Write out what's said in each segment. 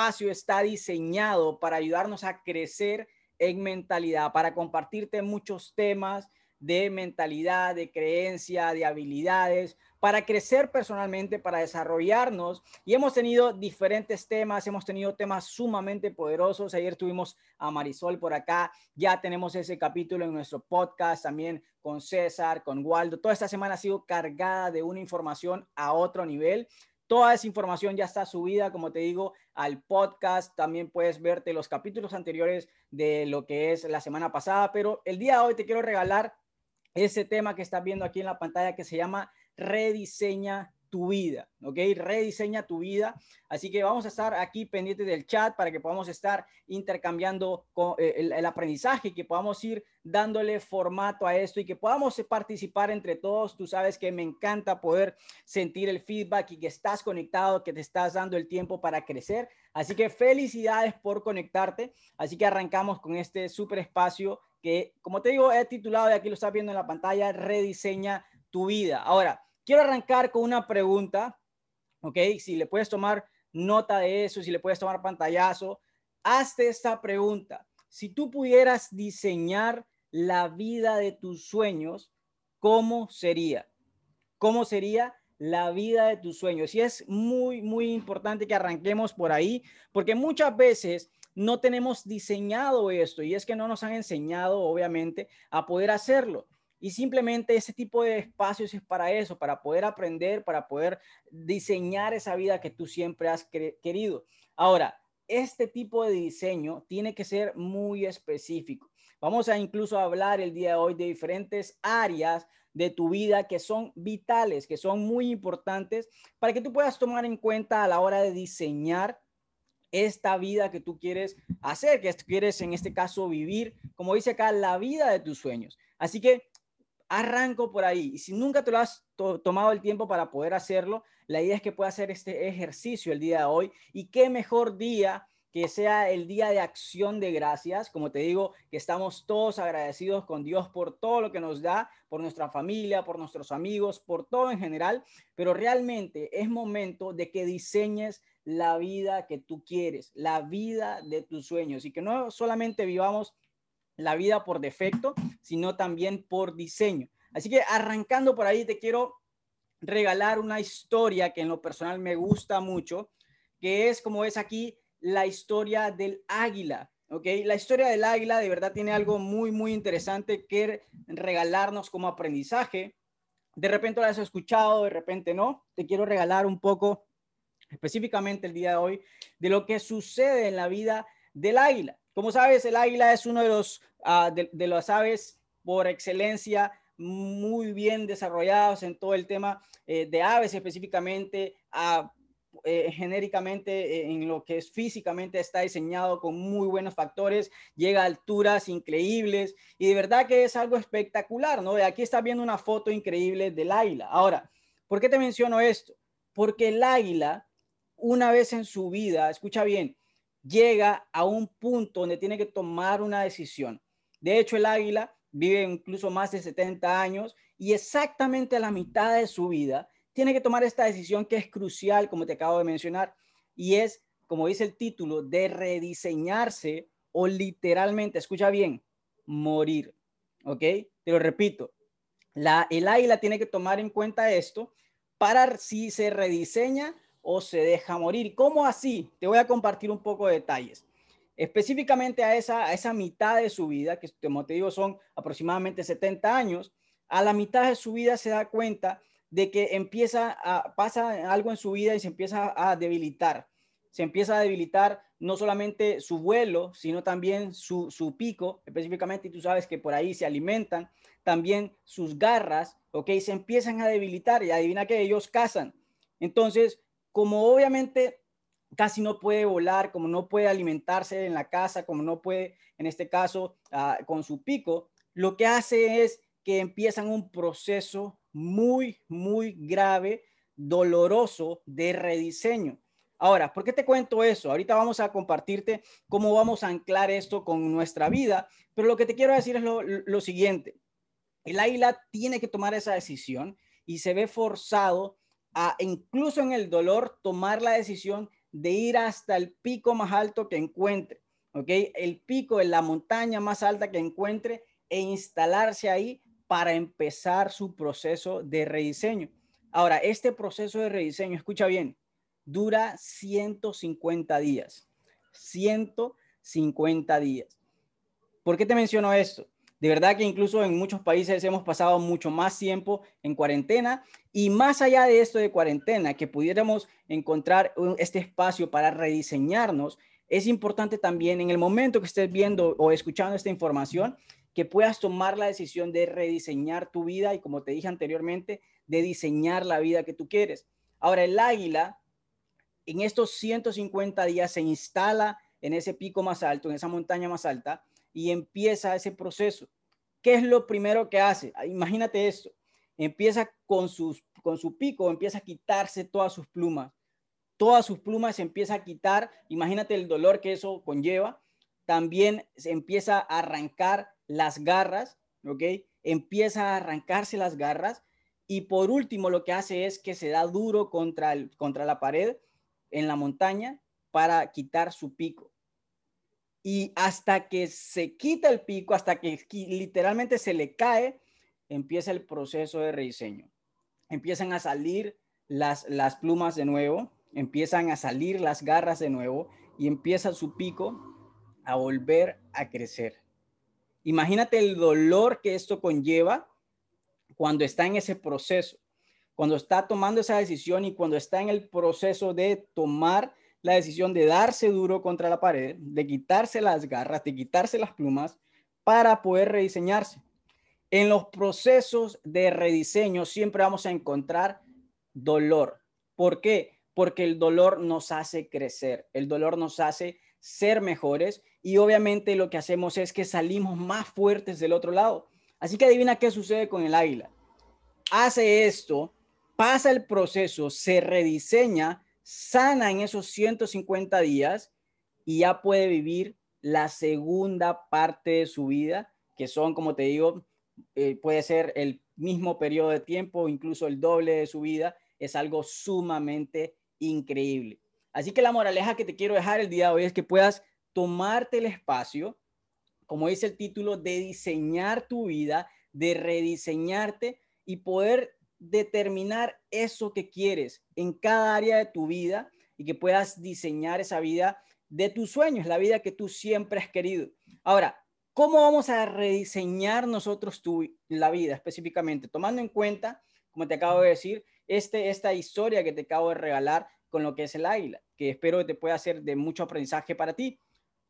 espacio está diseñado para ayudarnos a crecer en mentalidad, para compartirte muchos temas de mentalidad, de creencia, de habilidades, para crecer personalmente, para desarrollarnos. Y hemos tenido diferentes temas, hemos tenido temas sumamente poderosos. Ayer tuvimos a Marisol por acá, ya tenemos ese capítulo en nuestro podcast también con César, con Waldo. Toda esta semana ha sido cargada de una información a otro nivel. Toda esa información ya está subida, como te digo, al podcast. También puedes verte los capítulos anteriores de lo que es la semana pasada, pero el día de hoy te quiero regalar ese tema que estás viendo aquí en la pantalla que se llama Rediseña tu vida, ¿ok? Rediseña tu vida. Así que vamos a estar aquí pendientes del chat para que podamos estar intercambiando eh, el, aprendizaje, que podamos ir dándole formato a esto y que podamos participar entre todos. Tú sabes que me encanta poder sentir el feedback y que estás conectado, que te estás dando el tiempo para crecer. Así que felicidades por conectarte. Así que arrancamos con este súper espacio que, como te digo, he titulado y aquí lo estás viendo en la pantalla, Rediseña tu vida. Ahora, quiero arrancar con una pregunta, ¿ok? Si le puedes tomar nota de eso, si le puedes tomar pantallazo, hazte esta pregunta. Si tú pudieras diseñar la vida de tus sueños, ¿cómo sería? ¿Cómo sería la vida de tus sueños? Y es muy, muy importante que arranquemos por ahí, porque muchas veces no tenemos diseñado esto y es que no nos han enseñado, obviamente, a poder hacerlo. Y simplemente ese tipo de espacios es para eso, para poder aprender, para poder diseñar esa vida que tú siempre has querido. Ahora, este tipo de diseño tiene que ser muy específico. Vamos a incluso hablar el día de hoy de diferentes áreas de tu vida que son vitales, que son muy importantes para que tú puedas tomar en cuenta a la hora de diseñar esta vida que tú quieres hacer, que quieres en este caso vivir, como dice acá, la vida de tus sueños. Así que arranco por ahí. Y si nunca te lo has tomado el tiempo para poder hacerlo, la idea es que puedas hacer este ejercicio el día de hoy. Y qué mejor día que sea el día de acción de gracias. Como te digo, que estamos todos agradecidos con Dios por todo lo que nos da, por nuestra familia, por nuestros amigos, por todo en general. Pero realmente es momento de que diseñes la vida que tú quieres, la vida de tus sueños y que no solamente vivamos la vida por defecto, sino también por diseño. Así que arrancando por ahí, te quiero regalar una historia que en lo personal me gusta mucho, que es como es aquí la historia del águila. ¿ok? La historia del águila de verdad tiene algo muy, muy interesante que regalarnos como aprendizaje. De repente lo has escuchado, de repente no. Te quiero regalar un poco, específicamente el día de hoy, de lo que sucede en la vida del águila. Como sabes, el águila es uno de los Ah, de, las aves por excelencia muy bien desarrollados en todo el tema eh, de aves específicamente, uh, genéricamente eh, en lo que es físicamente está diseñado con muy buenos factores, llega a alturas increíbles y de verdad que es algo espectacular, ¿no? Aquí está viendo una foto increíble del águila. Ahora, ¿por qué te menciono esto? Porque el águila, una vez en su vida, escucha bien, llega a un punto donde tiene que tomar una decisión de hecho, el águila vive incluso más de 70 años y exactamente a la mitad de su vida tiene que tomar esta decisión que es crucial, como te acabo de mencionar, y es, como dice el título, de rediseñarse o literalmente, escucha bien, morir. ¿Ok? Te lo repito, la, el águila tiene que tomar en cuenta esto para si se rediseña o se deja morir. ¿Cómo así? Te voy a compartir un poco de detalles específicamente a esa, esa mitad de su vida, que como te digo son aproximadamente 70 años, a la mitad de su vida se da cuenta de que empieza a, pasa algo en su vida y se empieza a debilitar. Se empieza a debilitar no solamente su vuelo, sino también su, su pico, específicamente, y tú sabes que por ahí se alimentan, también sus garras, ¿ok? Se empiezan a debilitar y adivina que ellos cazan. Entonces, como obviamente casi no puede volar, como no puede alimentarse en la casa, como no puede, en este caso, ah, con su pico, lo que hace es que empiezan un proceso muy, muy grave, doloroso de rediseño. Ahora, ¿por qué te cuento eso? Ahorita vamos a compartirte cómo vamos a anclar esto con nuestra vida, pero lo que te quiero decir es lo, lo siguiente. El águila tiene que tomar esa decisión y se ve forzado a, incluso en el dolor, tomar la decisión de ir hasta el pico más alto que encuentre, ¿ok? El pico de la montaña más alta que encuentre e instalarse ahí para empezar su proceso de rediseño. Ahora, este proceso de rediseño, escucha bien, dura 150 días. 150 días. ¿Por qué te menciono esto? De verdad que incluso en muchos países hemos pasado mucho más tiempo en cuarentena y más allá de esto de cuarentena, que pudiéramos encontrar este espacio para rediseñarnos, es importante también en el momento que estés viendo o escuchando esta información, que puedas tomar la decisión de rediseñar tu vida y como te dije anteriormente, de diseñar la vida que tú quieres. Ahora, el águila en estos 150 días se instala en ese pico más alto, en esa montaña más alta, y empieza ese proceso. ¿Qué es lo primero que hace? Ah, imagínate esto. Empieza con, sus, con su pico, empieza a quitarse todas sus plumas. Todas sus plumas se empieza a quitar. Imagínate el dolor que eso conlleva. También se empieza a arrancar las garras, ¿ok? Empieza a arrancarse las garras. Y por último, lo que hace es que se da duro contra, el, contra la pared en la montaña para quitar su pico. Y hasta que se quita el pico, hasta que literalmente se le cae, empieza el proceso de rediseño. Empiezan a salir las, las plumas de nuevo, empiezan a salir las garras de nuevo y empieza su pico a volver a crecer. Imagínate el dolor que esto conlleva cuando está en ese proceso, cuando está tomando esa decisión y cuando está en el proceso de tomar la decisión de darse duro contra la pared, de quitarse las garras, de quitarse las plumas para poder rediseñarse. En los procesos de rediseño siempre vamos a encontrar dolor. ¿Por qué? Porque el dolor nos hace crecer, el dolor nos hace ser mejores y obviamente lo que hacemos es que salimos más fuertes del otro lado. Así que adivina qué sucede con el águila. Hace esto, pasa el proceso, se rediseña sana en esos 150 días y ya puede vivir la segunda parte de su vida, que son, como te digo, eh, puede ser el mismo periodo de tiempo, incluso el doble de su vida, es algo sumamente increíble. Así que la moraleja que te quiero dejar el día de hoy es que puedas tomarte el espacio, como dice el título, de diseñar tu vida, de rediseñarte y poder determinar eso que quieres en cada área de tu vida y que puedas diseñar esa vida de tus sueños, la vida que tú siempre has querido. Ahora, ¿cómo vamos a rediseñar nosotros tu, la vida específicamente? Tomando en cuenta, como te acabo de decir, este, esta historia que te acabo de regalar con lo que es el águila, que espero que te pueda ser de mucho aprendizaje para ti.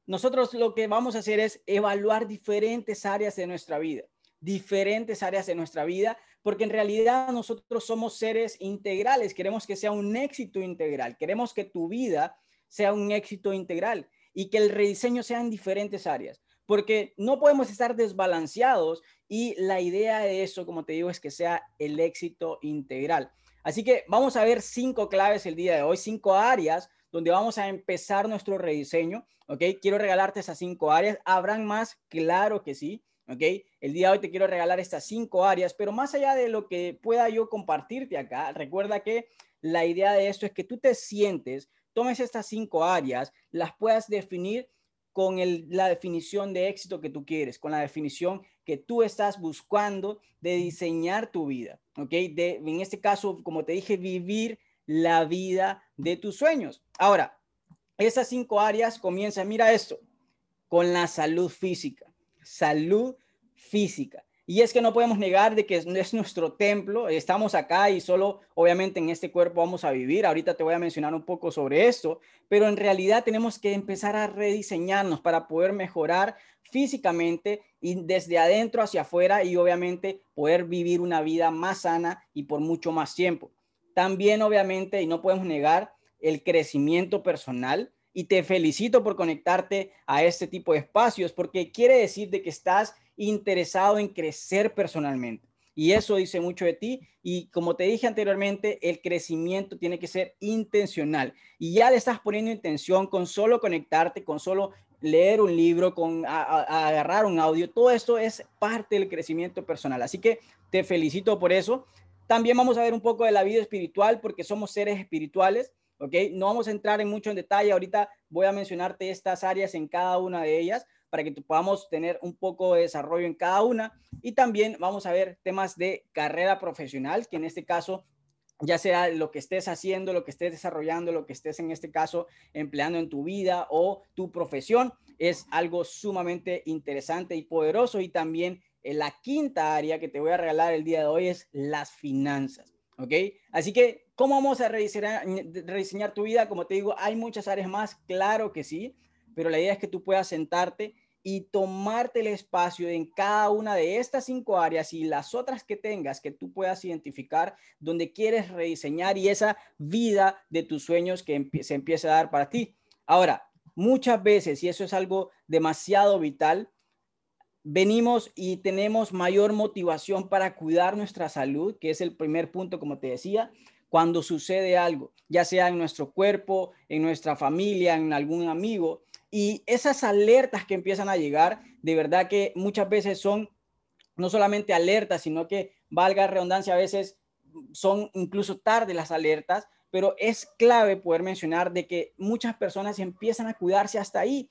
Nosotros lo que vamos a hacer es evaluar diferentes áreas de nuestra vida, diferentes áreas de nuestra vida porque en realidad nosotros somos seres integrales, queremos que sea un éxito integral, queremos que tu vida sea un éxito integral y que el rediseño sea en diferentes áreas, porque no podemos estar desbalanceados y la idea de eso, como te digo, es que sea el éxito integral. Así que vamos a ver cinco claves el día de hoy, cinco áreas donde vamos a empezar nuestro rediseño, ¿ok? Quiero regalarte esas cinco áreas. ¿Habrán más? Claro que sí. ¿Ok? El día de hoy te quiero regalar estas cinco áreas, pero más allá de lo que pueda yo compartirte acá, recuerda que la idea de esto es que tú te sientes, tomes estas cinco áreas, las puedas definir con la definición de éxito que tú quieres, con la definición que tú estás buscando de diseñar tu vida, ¿ok? De, en este caso, como te dije, vivir la vida de tus sueños. Ahora, esas cinco áreas comienzan, mira esto, con la salud física salud física. Y es que no podemos negar de que es nuestro templo, estamos acá y solo obviamente en este cuerpo vamos a vivir. Ahorita te voy a mencionar un poco sobre esto, pero en realidad tenemos que empezar a rediseñarnos para poder mejorar físicamente y desde adentro hacia afuera y obviamente poder vivir una vida más sana y por mucho más tiempo. También obviamente, y no podemos negar, el crecimiento personal y te felicito por conectarte a este tipo de espacios porque quiere decir de que estás interesado en crecer personalmente. Y eso dice mucho de ti. Y como te dije anteriormente, el crecimiento tiene que ser intencional. Y ya le estás poniendo intención con solo conectarte, con solo leer un libro, con agarrar un audio. Todo esto es parte del crecimiento personal. Así que te felicito por eso. También vamos a ver un poco de la vida espiritual porque somos seres espirituales ¿ok? No vamos a entrar en mucho en detalle, ahorita voy a mencionarte estas áreas en cada una de ellas para que podamos tener un poco de desarrollo en cada una y también vamos a ver temas de carrera profesional, que en este caso ya sea lo que estés haciendo, lo que estés desarrollando, lo que estés en este caso empleando en tu vida o tu profesión, es algo sumamente interesante y poderoso. Y también en la quinta área que te voy a regalar el día de hoy es las finanzas. ¿Ok? Así que, ¿cómo vamos a rediseñar, tu vida? Como te digo, hay muchas áreas más, claro que sí, pero la idea es que tú puedas sentarte y tomarte el espacio en cada una de estas cinco áreas y las otras que tengas que tú puedas identificar donde quieres rediseñar y esa vida de tus sueños que se empiece a dar para ti. Ahora, muchas veces, y eso es algo demasiado vital, venimos y tenemos mayor motivación para cuidar nuestra salud, que es el primer punto, como te decía, cuando sucede algo, ya sea en nuestro cuerpo, en nuestra familia, en algún amigo, y esas alertas que empiezan a llegar, de verdad que muchas veces son no solamente alertas, sino que, valga redundancia, a veces son incluso tarde las alertas, pero es clave poder mencionar de que muchas personas empiezan a cuidarse hasta ahí.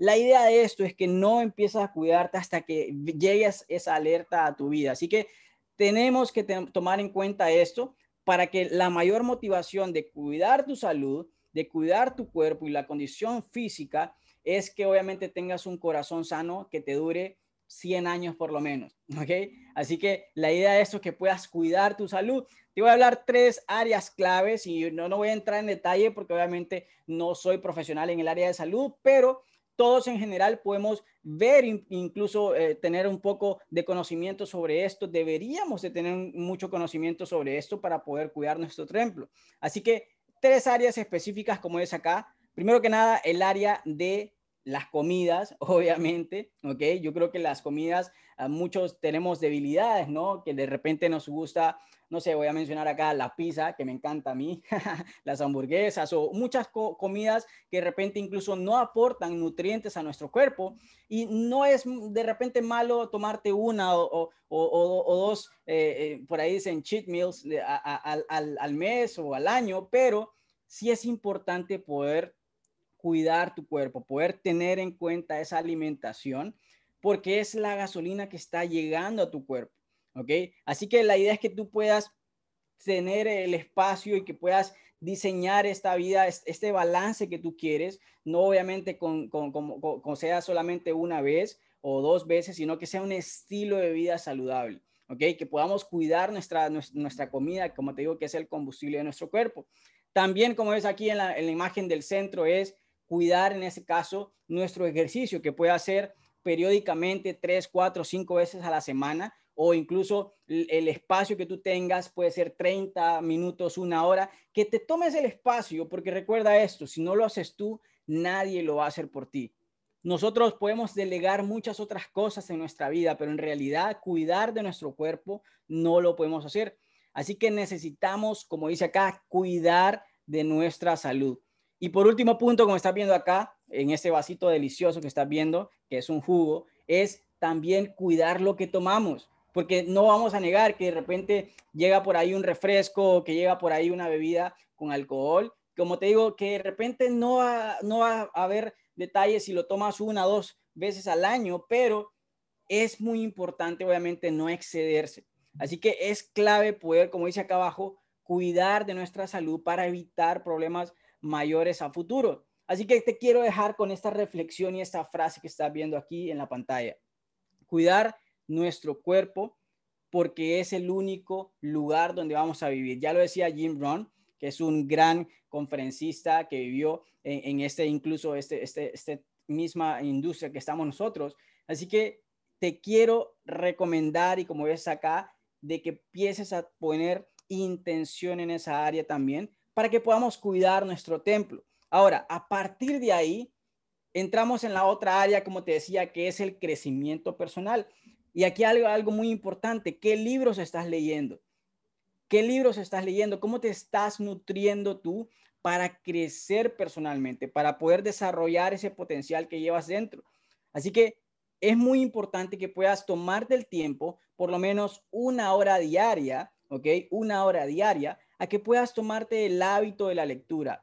La idea de esto es que no empiezas a cuidarte hasta que llegues esa alerta a tu vida. Así que tenemos que tomar en cuenta esto para que la mayor motivación de cuidar tu salud, de cuidar tu cuerpo y la condición física es que obviamente tengas un corazón sano que te dure 100 años por lo menos, ¿ok? Así que la idea de esto es que puedas cuidar tu salud. Te voy a hablar tres áreas claves y no, no voy a entrar en detalle porque obviamente no soy profesional en el área de salud, pero todos en general podemos ver, incluso eh, tener un poco de conocimiento sobre esto. Deberíamos de tener mucho conocimiento sobre esto para poder cuidar nuestro templo. Así que tres áreas específicas como es acá. Primero que nada, el área de las comidas, obviamente, ¿ok? Yo creo que las comidas, muchos tenemos debilidades, ¿no? Que de repente nos gusta, no sé, voy a mencionar acá la pizza, que me encanta a mí, las hamburguesas o muchas comidas que de repente incluso no aportan nutrientes a nuestro cuerpo y no es de repente malo tomarte una o, dos, eh, eh, por ahí dicen cheat meals al, al mes o al año, pero sí es importante poder cuidar tu cuerpo, poder tener en cuenta esa alimentación, porque es la gasolina que está llegando a tu cuerpo, ¿ok? Así que la idea es que tú puedas tener el espacio y que puedas diseñar esta vida, este balance que tú quieres, no obviamente con, con, con, sea solamente una vez o dos veces, sino que sea un estilo de vida saludable, ¿ok? Que podamos cuidar nuestra, nuestra comida, como te digo, que es el combustible de nuestro cuerpo. También, como ves aquí en la imagen del centro, es cuidar en ese caso nuestro ejercicio, que puede hacer periódicamente tres, cuatro, cinco veces a la semana o incluso el espacio que tú tengas puede ser 30 minutos, una hora, que te tomes el espacio, porque recuerda esto, si no lo haces tú, nadie lo va a hacer por ti. Nosotros podemos delegar muchas otras cosas en nuestra vida, pero en realidad cuidar de nuestro cuerpo no lo podemos hacer. Así que necesitamos, como dice acá, cuidar de nuestra salud. Y por último punto, como estás viendo acá, en este vasito delicioso que estás viendo, que es un jugo, es también cuidar lo que tomamos, porque no vamos a negar que de repente llega por ahí un refresco, que llega por ahí una bebida con alcohol. Como te digo, que de repente no va, no va a haber detalles si lo tomas una o dos veces al año, pero es muy importante obviamente no excederse. Así que es clave poder, como dice acá abajo, cuidar de nuestra salud para evitar problemas mayores a futuro. Así que te quiero dejar con esta reflexión y esta frase que estás viendo aquí en la pantalla. Cuidar nuestro cuerpo porque es el único lugar donde vamos a vivir. Ya lo decía Jim Rohn, que es un gran conferencista que vivió en, este, incluso este, este, este misma industria que estamos nosotros. Así que te quiero recomendar y como ves acá, de que empieces a poner intención en esa área también, para que podamos cuidar nuestro templo. Ahora, a partir de ahí, entramos en la otra área, como te decía, que es el crecimiento personal. Y aquí algo, algo muy importante, ¿qué libros estás leyendo? ¿Qué libros estás leyendo? ¿Cómo te estás nutriendo tú para crecer personalmente, para poder desarrollar ese potencial que llevas dentro? Así que es muy importante que puedas tomarte el tiempo, por lo menos una hora diaria, ¿ok? Una hora diaria a que puedas tomarte el hábito de la lectura.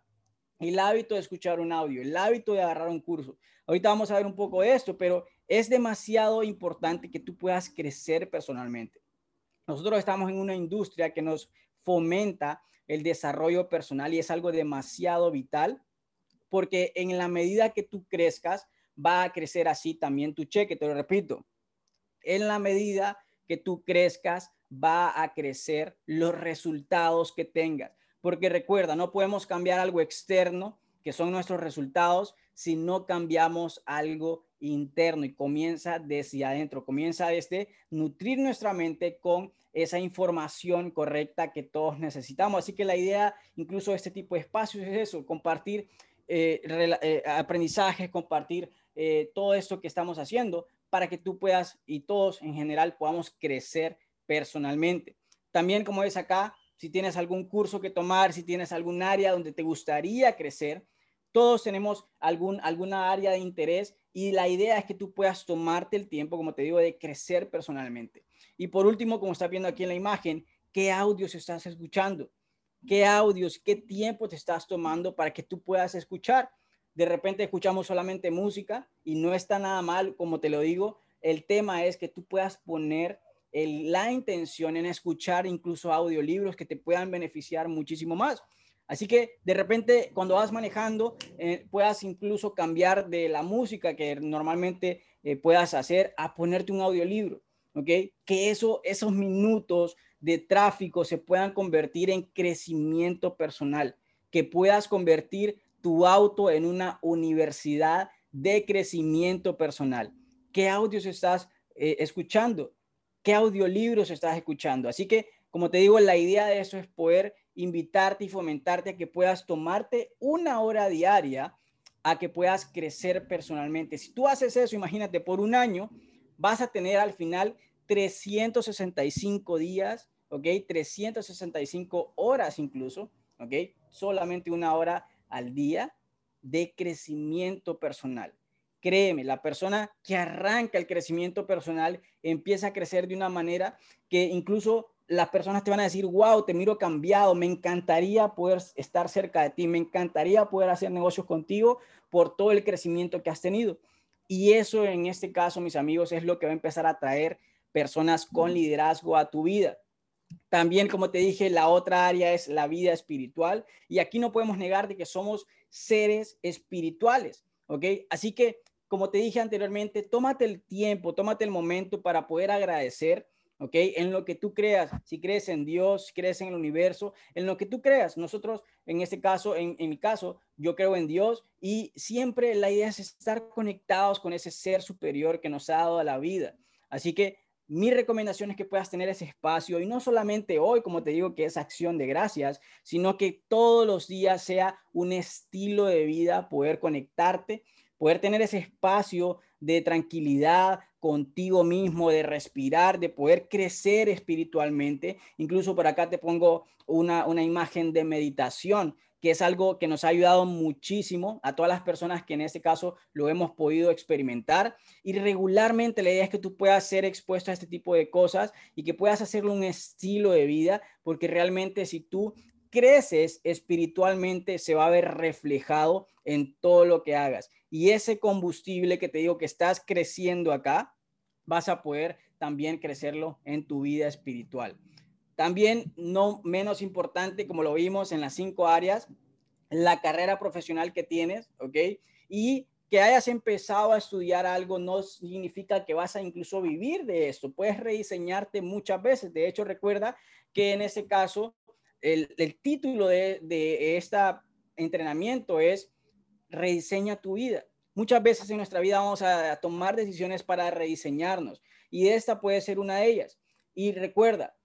el hábito de escuchar un audio, el hábito de agarrar un curso. Ahorita vamos a ver un poco de esto, pero es demasiado importante que tú puedas crecer personalmente. Nosotros estamos en una industria que nos fomenta el desarrollo personal y es algo demasiado vital porque en la medida que tú crezcas, va a crecer así también tu cheque, te lo repito. En la medida que tú crezcas, va a crecer los resultados que tengas. Porque recuerda, no podemos cambiar algo externo, que son nuestros resultados, si no cambiamos algo interno y comienza desde adentro, comienza desde nutrir nuestra mente con esa información correcta que todos necesitamos. Así que la idea incluso este tipo de espacios es eso, compartir eh, eh, aprendizaje, compartir eh, todo esto que estamos haciendo para que tú puedas y todos en general podamos crecer personalmente. También, como ves acá, si tienes algún curso que tomar, si tienes algún área donde te gustaría crecer, todos tenemos algún, alguna área de interés y la idea es que tú puedas tomarte el tiempo, como te digo, de crecer personalmente. Y por último, como estás viendo aquí en la imagen, ¿qué audios estás escuchando? qué audios, qué tiempo te estás tomando para que tú puedas escuchar. De repente escuchamos solamente música y no está nada mal, como te lo digo. El tema es que tú puedas poner la intención en escuchar incluso audiolibros que te puedan beneficiar muchísimo más. Así que de repente cuando vas manejando, eh, puedas incluso cambiar de la música que normalmente eh, puedas hacer a ponerte un audiolibro, ¿ok? Que eso, esos minutos de tráfico se puedan convertir en crecimiento personal, que puedas convertir tu auto en una universidad de crecimiento personal. ¿Qué audios estás eh, escuchando? ¿Qué audiolibros estás escuchando? Así que, como te digo, la idea de eso es poder invitarte y fomentarte a que puedas tomarte una hora diaria a que puedas crecer personalmente. Si tú haces eso, imagínate, por un año, vas a tener al final 365 días, ¿ok? 365 horas incluso, ¿ok? Solamente una hora al día de crecimiento personal. Créeme, la persona que arranca el crecimiento personal empieza a crecer de una manera que incluso las personas te van a decir, wow, te miro cambiado, me encantaría poder estar cerca de ti, me encantaría poder hacer negocios contigo por todo el crecimiento que has tenido. Y eso en este caso, mis amigos, es lo que va a empezar a traer personas con liderazgo a tu vida. También, como te dije, la otra área es la vida espiritual y aquí no podemos negar de que somos seres espirituales, ¿ok? Así que, como te dije anteriormente, tómate el tiempo, tómate el momento para poder agradecer, ¿ok? En lo que tú creas, si crees en Dios, si crees en el universo, en lo que tú creas. Nosotros, en este caso, en, mi caso, yo creo en Dios y siempre la idea es estar conectados con ese ser superior que nos ha dado la vida. Así que mi recomendación es que puedas tener ese espacio y no solamente hoy, como te digo, que es acción de gracias, sino que todos los días sea un estilo de vida, poder conectarte, poder tener ese espacio de tranquilidad contigo mismo, de respirar, de poder crecer espiritualmente. Incluso por acá te pongo una, una imagen de meditación que es algo que nos ha ayudado muchísimo a todas las personas que en este caso lo hemos podido experimentar. Y regularmente la idea es que tú puedas ser expuesto a este tipo de cosas y que puedas hacerlo un estilo de vida, porque realmente si tú creces espiritualmente se va a ver reflejado en todo lo que hagas. Y ese combustible que te digo que estás creciendo acá, vas a poder también crecerlo en tu vida espiritual. También, no menos importante, como lo vimos en las cinco áreas, la carrera profesional que tienes, ¿ok? Y que hayas empezado a estudiar algo no significa que vas a incluso vivir de esto. Puedes rediseñarte muchas veces. De hecho, recuerda que en ese caso, el, título de, de este entrenamiento es Rediseña tu vida. Muchas veces en nuestra vida vamos a tomar decisiones para rediseñarnos y esta puede ser una de ellas. Y recuerda,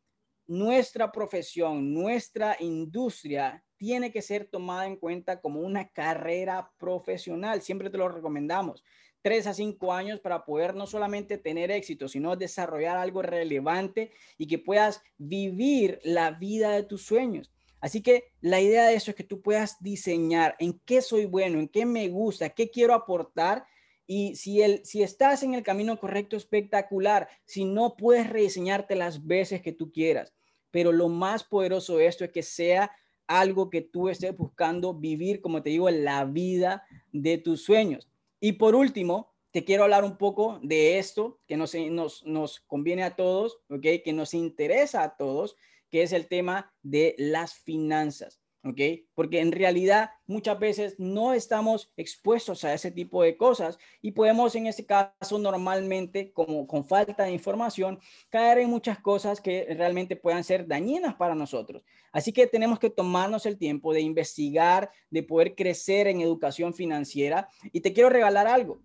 nuestra profesión, nuestra industria tiene que ser tomada en cuenta como una carrera profesional. Siempre te lo recomendamos. Tres a cinco años para poder no solamente tener éxito, sino desarrollar algo relevante y que puedas vivir la vida de tus sueños. Así que la idea de eso es que tú puedas diseñar en qué soy bueno, en qué me gusta, qué quiero aportar y si, el, si estás en el camino correcto, espectacular. Si no, puedes rediseñarte las veces que tú quieras. Pero lo más poderoso de esto es que sea algo que tú estés buscando vivir, como te digo, la vida de tus sueños. Y por último, te quiero hablar un poco de esto que nos, nos, nos conviene a todos, ¿ok? Que nos interesa a todos, que es el tema de las finanzas. ¿ok? Porque en realidad muchas veces no estamos expuestos a ese tipo de cosas y podemos en ese caso normalmente, como con falta de información, caer en muchas cosas que realmente puedan ser dañinas para nosotros. Así que tenemos que tomarnos el tiempo de investigar, de poder crecer en educación financiera y te quiero regalar algo.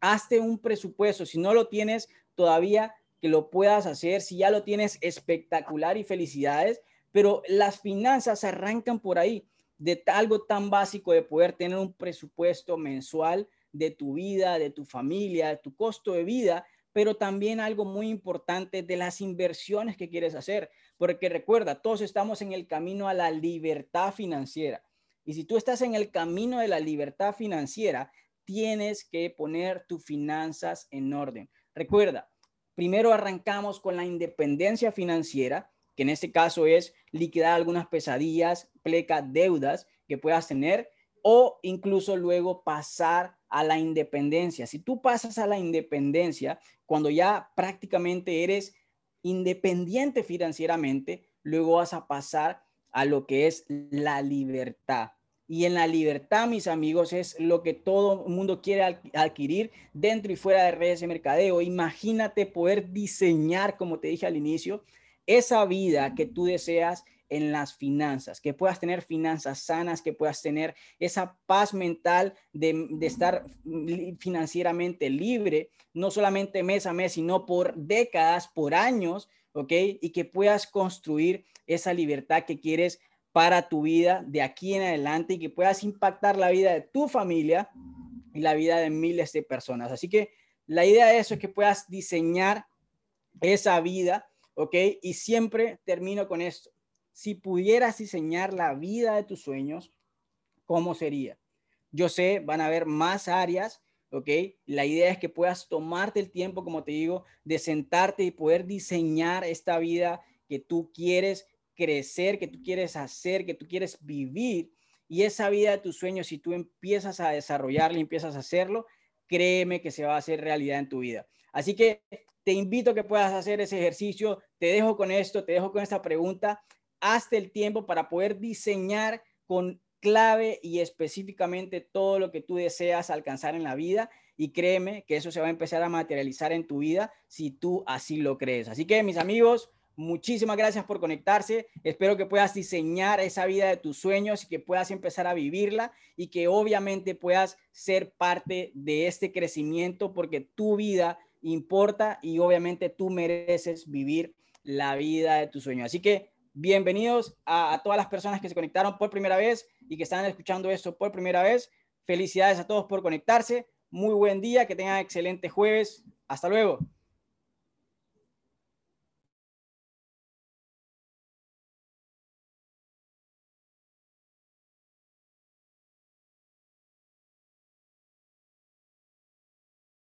Hazte un presupuesto, si no lo tienes todavía, que lo puedas hacer, si ya lo tienes espectacular y felicidades, pero las finanzas arrancan por ahí, de algo tan básico de poder tener un presupuesto mensual de tu vida, de tu familia, de tu costo de vida, pero también algo muy importante de las inversiones que quieres hacer, porque recuerda, todos estamos en el camino a la libertad financiera. Y si tú estás en el camino de la libertad financiera, tienes que poner tus finanzas en orden. Recuerda, primero arrancamos con la independencia financiera, que en este caso es liquidar algunas pesadillas, pleca, deudas que puedas tener o incluso luego pasar a la independencia. Si tú pasas a la independencia, cuando ya prácticamente eres independiente financieramente, luego vas a pasar a lo que es la libertad. Y en la libertad, mis amigos, es lo que todo mundo quiere adquirir dentro y fuera de redes de mercadeo. Imagínate poder diseñar, como te dije al inicio, esa vida que tú deseas en las finanzas, que puedas tener finanzas sanas, que puedas tener esa paz mental de, estar financieramente libre, no solamente mes a mes, sino por décadas, por años, ¿ok? Y que puedas construir esa libertad que quieres para tu vida de aquí en adelante y que puedas impactar la vida de tu familia y la vida de miles de personas. Así que la idea de eso es que puedas diseñar esa vida ¿ok? Y siempre termino con esto. Si pudieras diseñar la vida de tus sueños, ¿cómo sería? Yo sé, van a haber más áreas, ¿ok? La idea es que puedas tomarte el tiempo, como te digo, de sentarte y poder diseñar esta vida que tú quieres crecer, que tú quieres hacer, que tú quieres vivir. Y esa vida de tus sueños, si tú empiezas a desarrollarla, empiezas a hacerlo, créeme que se va a hacer realidad en tu vida. Así que te invito a que puedas hacer ese ejercicio. Te dejo con esto, te dejo con esta pregunta. Hazte el tiempo para poder diseñar con clave y específicamente todo lo que tú deseas alcanzar en la vida y créeme que eso se va a empezar a materializar en tu vida si tú así lo crees. Así que mis amigos, muchísimas gracias por conectarse. Espero que puedas diseñar esa vida de tus sueños y que puedas empezar a vivirla y que obviamente puedas ser parte de este crecimiento porque tu vida importa y obviamente tú mereces vivir la vida de tu sueño. Así que bienvenidos a, todas las personas que se conectaron por primera vez y que están escuchando esto por primera vez. Felicidades a todos por conectarse. Muy buen día, que tengan excelente jueves. Hasta luego.